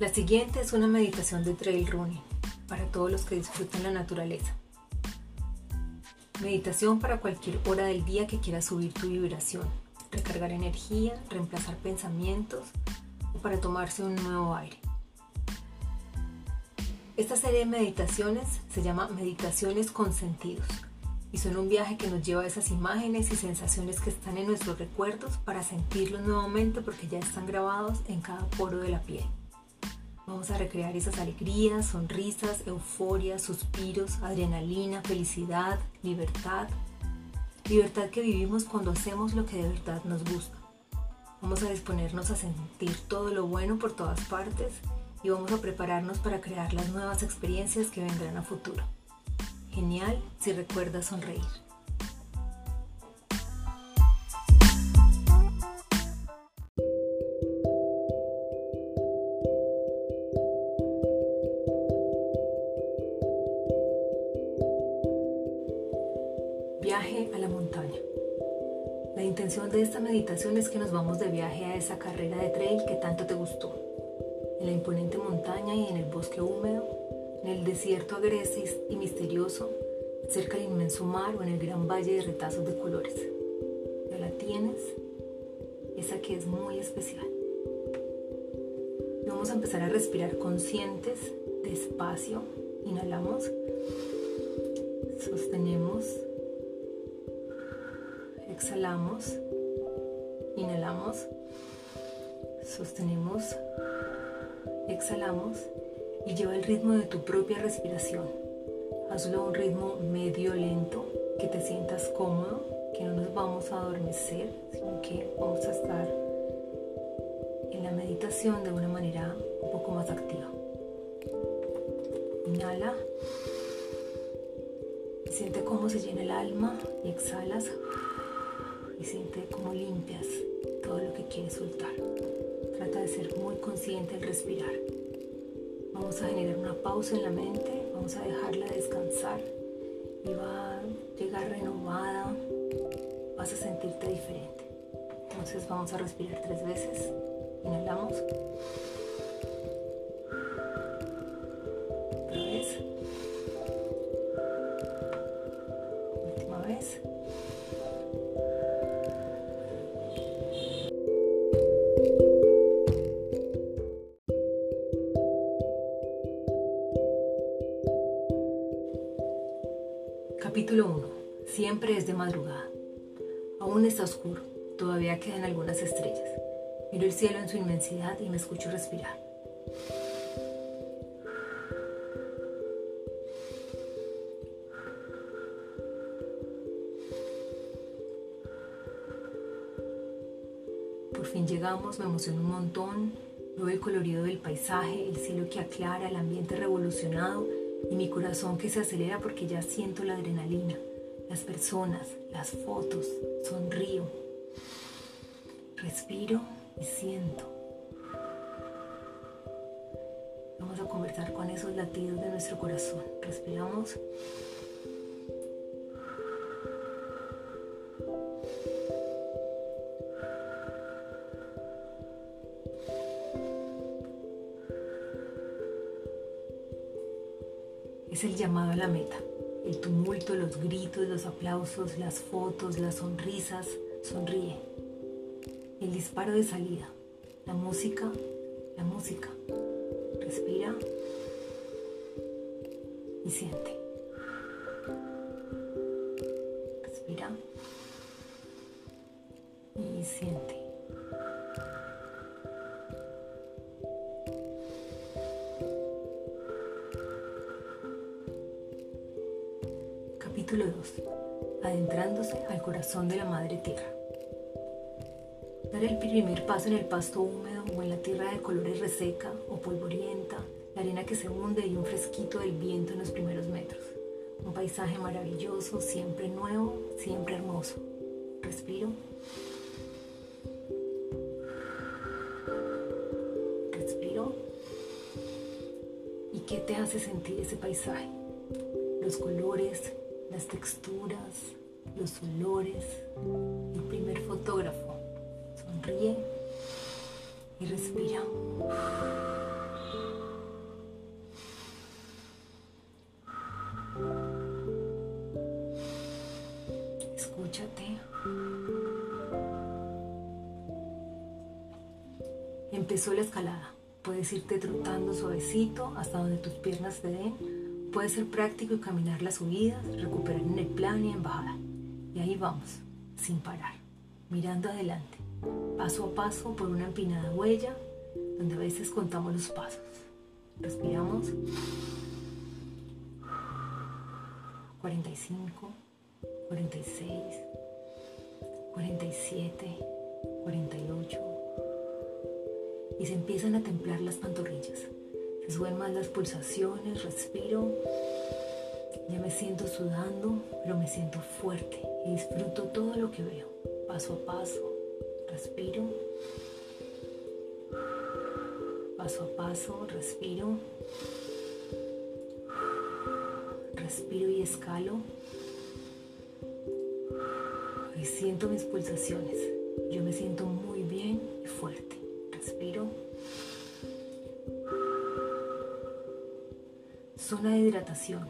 La siguiente es una meditación de trail running para todos los que disfruten la naturaleza. Meditación para cualquier hora del día que quieras subir tu vibración, recargar energía, reemplazar pensamientos o para tomarse un nuevo aire. Esta serie de meditaciones se llama Meditaciones con Sentidos y son un viaje que nos lleva a esas imágenes y sensaciones que están en nuestros recuerdos para sentirlos nuevamente porque ya están grabados en cada poro de la piel. Vamos a recrear esas alegrías, sonrisas, euforia, suspiros, adrenalina, felicidad, libertad. Libertad que vivimos cuando hacemos lo que de verdad nos gusta. Vamos a disponernos a sentir todo lo bueno por todas partes y vamos a prepararnos para crear las nuevas experiencias que vendrán a futuro. Genial si recuerdas sonreír. Intención de esta meditación es que nos vamos de viaje a esa carrera de trail que tanto te gustó. En la imponente montaña y en el bosque húmedo, en el desierto agreste y misterioso, cerca del inmenso mar o en el gran valle de retazos de colores. Ya la tienes, esa que es muy especial. Vamos a empezar a respirar conscientes, despacio. Inhalamos, sostenemos exhalamos, inhalamos, sostenemos, exhalamos y lleva el ritmo de tu propia respiración. Hazlo a un ritmo medio lento, que te sientas cómodo, que no nos vamos a adormecer, sino que vamos a estar en la meditación de una manera un poco más activa. Inhala siente cómo se llena el alma y exhalas y siente cómo limpias todo lo que quieres soltar. Trata de ser muy consciente al respirar. Vamos a generar una pausa en la mente, vamos a dejarla descansar y va a llegar renovada, vas a sentirte diferente. Entonces vamos a respirar tres veces. Inhalamos. Es de madrugada. Aún está oscuro, todavía quedan algunas estrellas. Miro el cielo en su inmensidad y me escucho respirar. Por fin llegamos, me emociono un montón. Veo el colorido del paisaje, el cielo que aclara, el ambiente revolucionado y mi corazón que se acelera porque ya siento la adrenalina, las personas, las fotos, sonrío, respiro y siento. Vamos a conversar con esos latidos de nuestro corazón. Respiramos. es el llamado a la meta. El tumulto, los gritos, los aplausos, las fotos, las sonrisas. Sonríe. El disparo de salida. La música, la música. Respira y siente. Respira y siente. Capítulo 2. Adentrándose al corazón de la Madre Tierra. Dar el primer paso en el pasto húmedo o en la tierra de colores reseca o polvorienta, la arena que se hunde y un fresquito del viento en los primeros metros. Un paisaje maravilloso, siempre nuevo, siempre hermoso. Respiro. Respiro. ¿Y qué te hace sentir ese paisaje? Los colores, las texturas, los olores. El primer fotógrafo sonríe y respira. Escúchate. Empezó la escalada. Puedes irte trotando suavecito hasta donde tus piernas te den Puede ser práctico y caminar las subidas, recuperar en el plano y en bajada. Y ahí vamos, sin parar, mirando adelante, paso a paso por una empinada huella, donde a veces contamos los pasos. Respiramos. 45, 46, 47, 48. Y se empiezan a templar las pantorrillas. Suben más las pulsaciones, respiro. Ya me siento sudando, pero me siento fuerte y disfruto todo lo que veo. Paso a paso, respiro. Paso a paso, respiro. Respiro y escalo. Y siento mis pulsaciones. Yo me siento muy bien y fuerte. Zona de hidratación.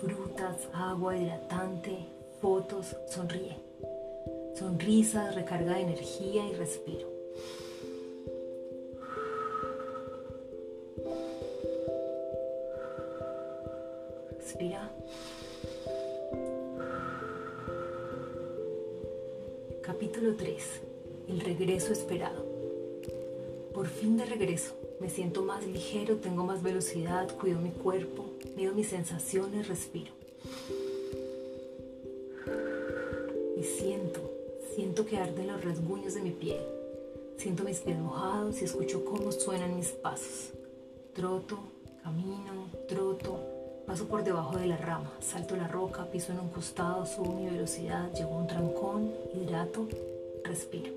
Frutas, agua hidratante, fotos, sonríe. Sonrisas, recarga de energía y respiro. Respira. Capítulo 3. El regreso esperado. Por fin de regreso. Me siento más ligero, tengo más velocidad, cuido mi cuerpo, mido mis sensaciones, respiro. Y siento, siento que arden los rasguños de mi piel. Siento mis pies mojados y escucho cómo suenan mis pasos. Troto, camino, troto, paso por debajo de la rama, salto la roca, piso en un costado, subo mi velocidad, llego a un trancón, hidrato, respiro.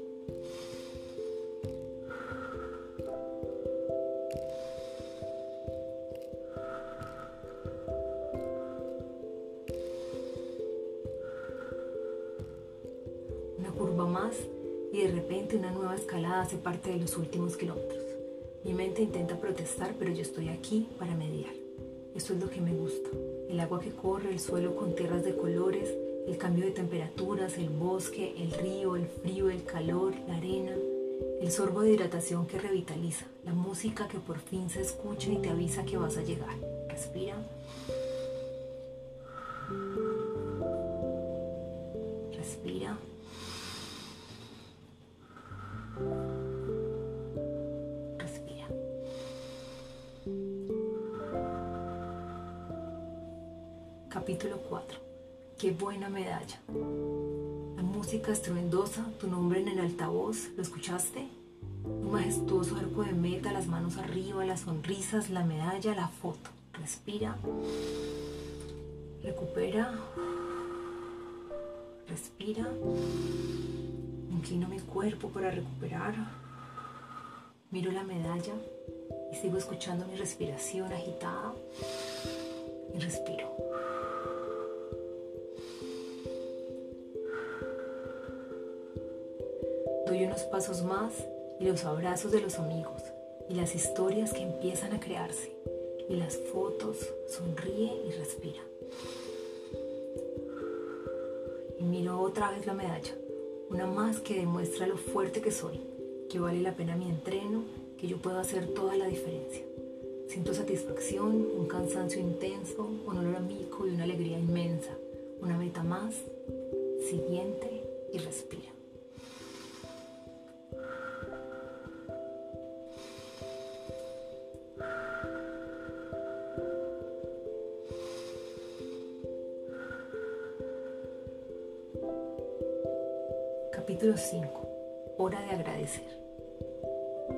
Hace parte de los últimos kilómetros. Mi mente intenta protestar, pero yo estoy aquí para mediar. Esto es lo que me gusta. El agua que corre, el suelo con tierras de colores, el cambio de temperaturas, el bosque, el río, el frío, el calor, la arena, el sorbo de hidratación que revitaliza, la música que por fin se escucha y te avisa que vas a llegar. Respira. Respira. Capítulo 4. Qué buena medalla. La música estruendosa, tu nombre en el altavoz, ¿lo escuchaste? Un majestuoso arco de meta, las manos arriba, las sonrisas, la medalla, la foto. Respira. Recupera. Respira. Inclino mi cuerpo para recuperar. Miro la medalla y sigo escuchando mi respiración agitada. Y respiro. Doy unos pasos más y los abrazos de los amigos y las historias que empiezan a crearse y las fotos, sonríe y respira. Y miro otra vez la medalla, una más que demuestra lo fuerte que soy, que vale la pena mi entreno, que yo puedo hacer toda la diferencia. Siento satisfacción, un cansancio intenso, un olor amigo y una alegría inmensa. Una meta más, siguiente y respira. Capítulo 5. Hora de agradecer.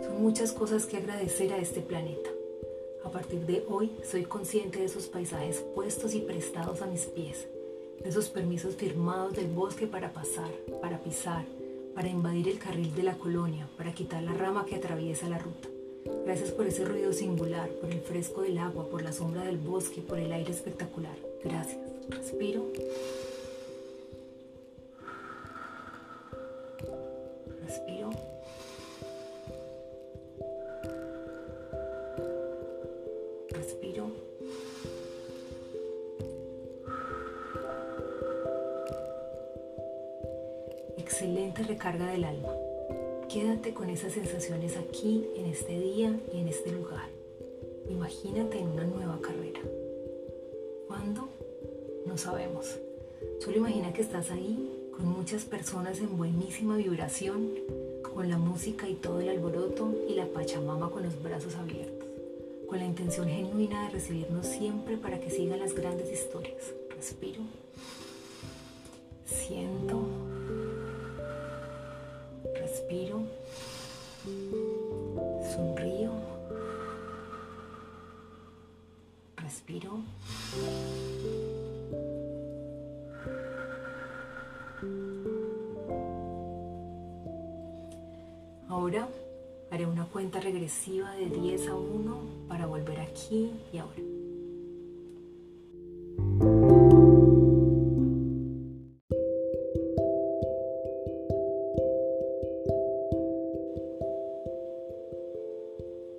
Son muchas cosas que agradecer a este planeta. A partir de hoy soy consciente de esos paisajes puestos y prestados a mis pies, de esos permisos firmados del bosque para pasar, para pisar, para invadir el carril de la colonia, para quitar la rama que atraviesa la ruta. Gracias por ese ruido singular, por el fresco del agua, por la sombra del bosque, por el aire espectacular. Gracias. Respiro. Excelente recarga del alma. Quédate con esas sensaciones aquí, en este día y en este lugar. Imagínate en una nueva carrera. ¿Cuándo? No sabemos. Solo imagina que estás ahí con muchas personas en buenísima vibración, con la música y todo el alboroto y la Pachamama con los brazos abiertos, con la intención genuina de recibirnos siempre para que sigan las grandes historias. Respiro. Siento Ahora haré una cuenta regresiva de 10 a 1 para volver aquí y ahora.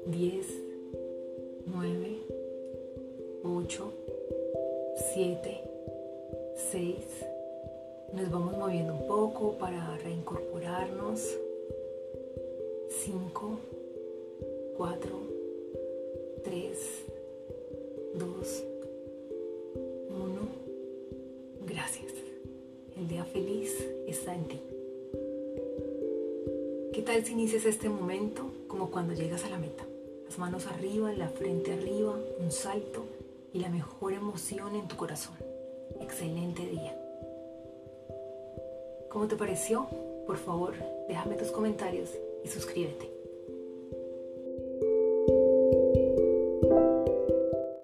10, 9, 8, 7, 6. Nos vamos moviendo un poco para reincorporarnos. 5, 4, 3, 2, 1. Gracias. El día feliz está en ti. ¿Qué tal si inicias este momento como cuando llegas a la meta? las manos arriba, la frente arriba, un salto y la mejor emoción en tu corazón. Excelente día. ¿Cómo te pareció? Por favor, déjame tus comentarios y suscríbete.